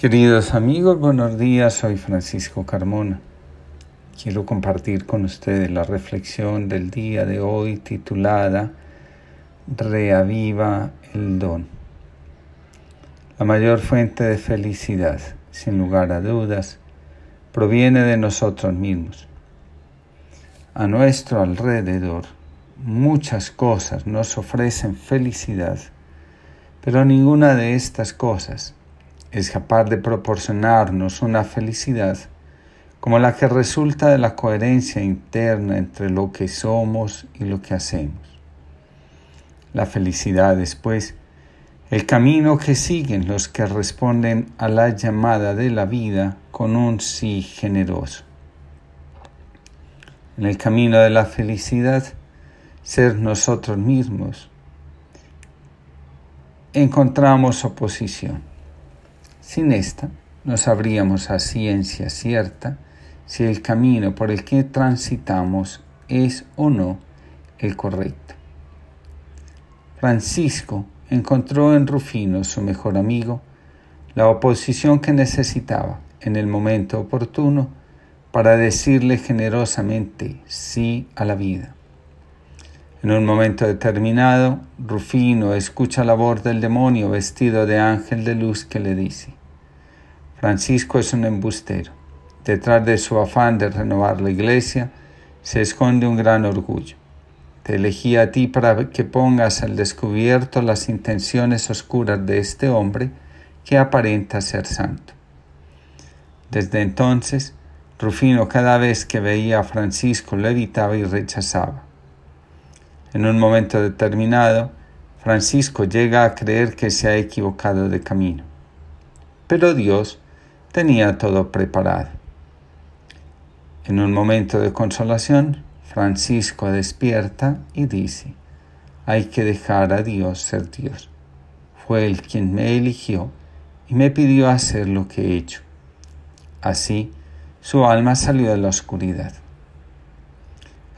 Queridos amigos, buenos días, soy Francisco Carmona. Quiero compartir con ustedes la reflexión del día de hoy titulada Reaviva el don. La mayor fuente de felicidad, sin lugar a dudas, proviene de nosotros mismos. A nuestro alrededor, muchas cosas nos ofrecen felicidad, pero ninguna de estas cosas es capaz de proporcionarnos una felicidad como la que resulta de la coherencia interna entre lo que somos y lo que hacemos. La felicidad es, pues, el camino que siguen los que responden a la llamada de la vida con un sí generoso. En el camino de la felicidad, ser nosotros mismos, encontramos oposición. Sin esta, no sabríamos a ciencia cierta si el camino por el que transitamos es o no el correcto. Francisco encontró en Rufino, su mejor amigo, la oposición que necesitaba en el momento oportuno para decirle generosamente sí a la vida. En un momento determinado, Rufino escucha la voz del demonio vestido de ángel de luz que le dice, Francisco es un embustero. Detrás de su afán de renovar la iglesia se esconde un gran orgullo. Te elegí a ti para que pongas al descubierto las intenciones oscuras de este hombre que aparenta ser santo. Desde entonces, Rufino cada vez que veía a Francisco lo evitaba y rechazaba. En un momento determinado, Francisco llega a creer que se ha equivocado de camino. Pero Dios tenía todo preparado. En un momento de consolación, Francisco despierta y dice, hay que dejar a Dios ser Dios. Fue Él quien me eligió y me pidió hacer lo que he hecho. Así, su alma salió de la oscuridad.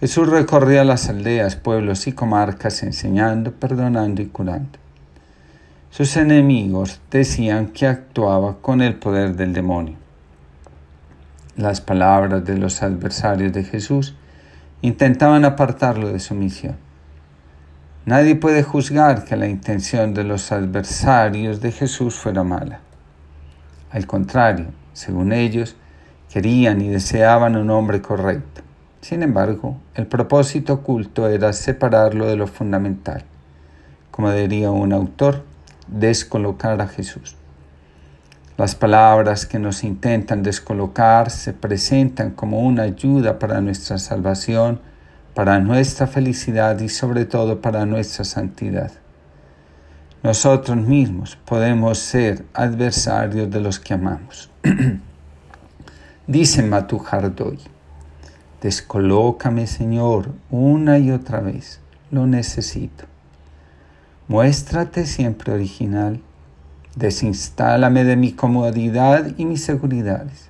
Jesús recorría las aldeas, pueblos y comarcas enseñando, perdonando y curando. Sus enemigos decían que actuaba con el poder del demonio. Las palabras de los adversarios de Jesús intentaban apartarlo de su misión. Nadie puede juzgar que la intención de los adversarios de Jesús fuera mala. Al contrario, según ellos, querían y deseaban un hombre correcto. Sin embargo, el propósito oculto era separarlo de lo fundamental. Como diría un autor, descolocar a Jesús. Las palabras que nos intentan descolocar se presentan como una ayuda para nuestra salvación, para nuestra felicidad y sobre todo para nuestra santidad. Nosotros mismos podemos ser adversarios de los que amamos. Dice Matujardoy, descolócame Señor una y otra vez, lo necesito. Muéstrate siempre original. Desinstálame de mi comodidad y mis seguridades.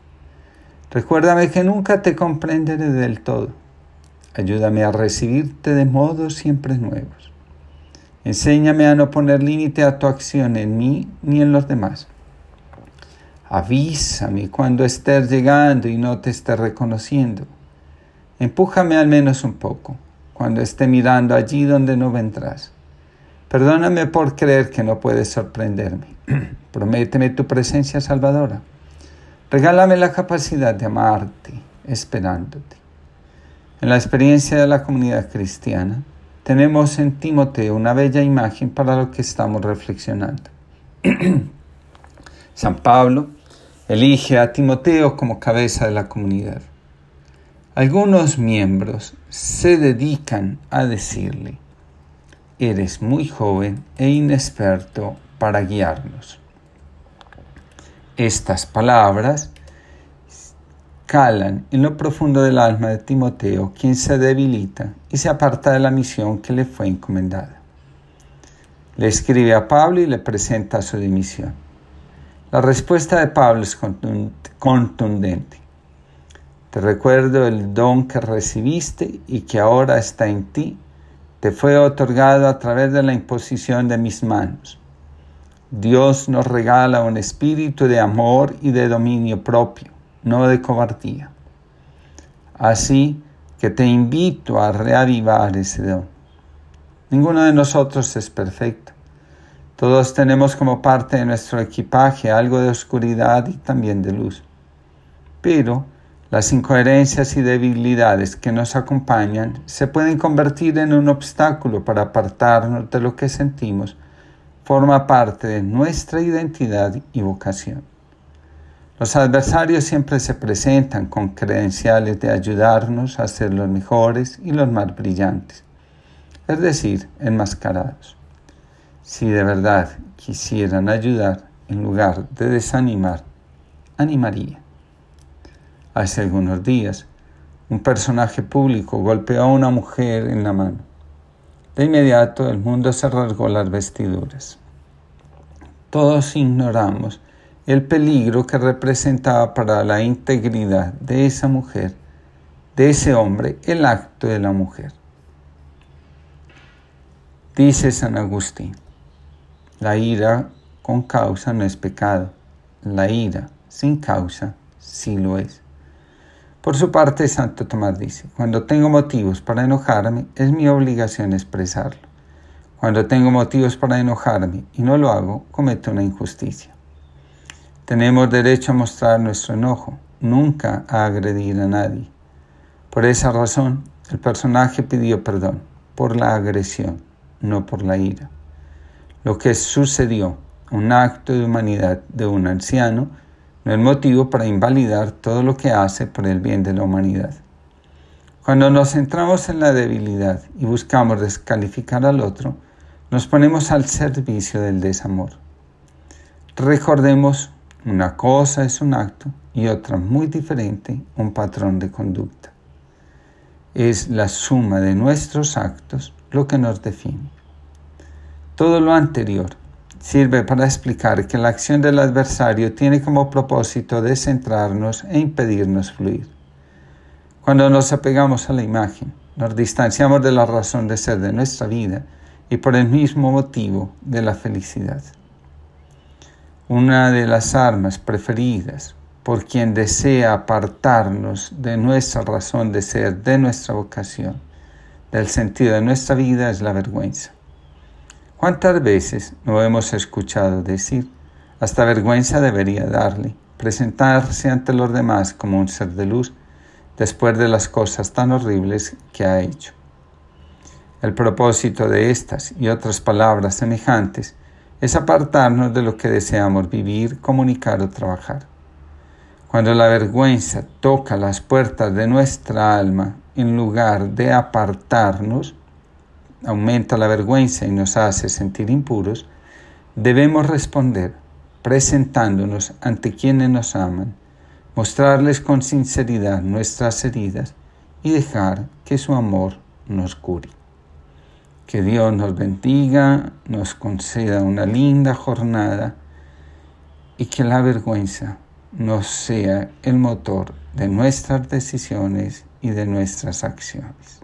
Recuérdame que nunca te comprenderé del todo. Ayúdame a recibirte de modos siempre nuevos. Enséñame a no poner límite a tu acción en mí ni en los demás. Avísame cuando estés llegando y no te esté reconociendo. Empújame al menos un poco cuando esté mirando allí donde no vendrás. Perdóname por creer que no puedes sorprenderme. Prométeme tu presencia salvadora. Regálame la capacidad de amarte, esperándote. En la experiencia de la comunidad cristiana, tenemos en Timoteo una bella imagen para lo que estamos reflexionando. San Pablo elige a Timoteo como cabeza de la comunidad. Algunos miembros se dedican a decirle, eres muy joven e inexperto para guiarnos. Estas palabras calan en lo profundo del alma de Timoteo, quien se debilita y se aparta de la misión que le fue encomendada. Le escribe a Pablo y le presenta su dimisión. La respuesta de Pablo es contundente. Te recuerdo el don que recibiste y que ahora está en ti te fue otorgado a través de la imposición de mis manos. Dios nos regala un espíritu de amor y de dominio propio, no de cobardía. Así que te invito a reavivar ese don. Ninguno de nosotros es perfecto. Todos tenemos como parte de nuestro equipaje algo de oscuridad y también de luz. Pero las incoherencias y debilidades que nos acompañan se pueden convertir en un obstáculo para apartarnos de lo que sentimos. Forma parte de nuestra identidad y vocación. Los adversarios siempre se presentan con credenciales de ayudarnos a ser los mejores y los más brillantes, es decir, enmascarados. Si de verdad quisieran ayudar, en lugar de desanimar, animaría. Hace algunos días, un personaje público golpeó a una mujer en la mano. De inmediato el mundo se rasgó las vestiduras. Todos ignoramos el peligro que representaba para la integridad de esa mujer, de ese hombre, el acto de la mujer. Dice San Agustín, la ira con causa no es pecado, la ira sin causa sí lo es. Por su parte, Santo Tomás dice, cuando tengo motivos para enojarme, es mi obligación expresarlo. Cuando tengo motivos para enojarme y no lo hago, cometo una injusticia. Tenemos derecho a mostrar nuestro enojo, nunca a agredir a nadie. Por esa razón, el personaje pidió perdón por la agresión, no por la ira lo que sucedió, un acto de humanidad de un anciano, no es motivo para invalidar todo lo que hace por el bien de la humanidad. Cuando nos centramos en la debilidad y buscamos descalificar al otro, nos ponemos al servicio del desamor. Recordemos, una cosa es un acto y otra muy diferente, un patrón de conducta. Es la suma de nuestros actos lo que nos define. Todo lo anterior sirve para explicar que la acción del adversario tiene como propósito descentrarnos e impedirnos fluir. Cuando nos apegamos a la imagen, nos distanciamos de la razón de ser de nuestra vida y por el mismo motivo de la felicidad. Una de las armas preferidas por quien desea apartarnos de nuestra razón de ser, de nuestra vocación, del sentido de nuestra vida es la vergüenza. ¿Cuántas veces no hemos escuchado decir, hasta vergüenza debería darle, presentarse ante los demás como un ser de luz después de las cosas tan horribles que ha hecho? El propósito de estas y otras palabras semejantes es apartarnos de lo que deseamos vivir, comunicar o trabajar. Cuando la vergüenza toca las puertas de nuestra alma, en lugar de apartarnos, aumenta la vergüenza y nos hace sentir impuros, debemos responder presentándonos ante quienes nos aman, mostrarles con sinceridad nuestras heridas y dejar que su amor nos cure. Que Dios nos bendiga, nos conceda una linda jornada y que la vergüenza no sea el motor de nuestras decisiones y de nuestras acciones.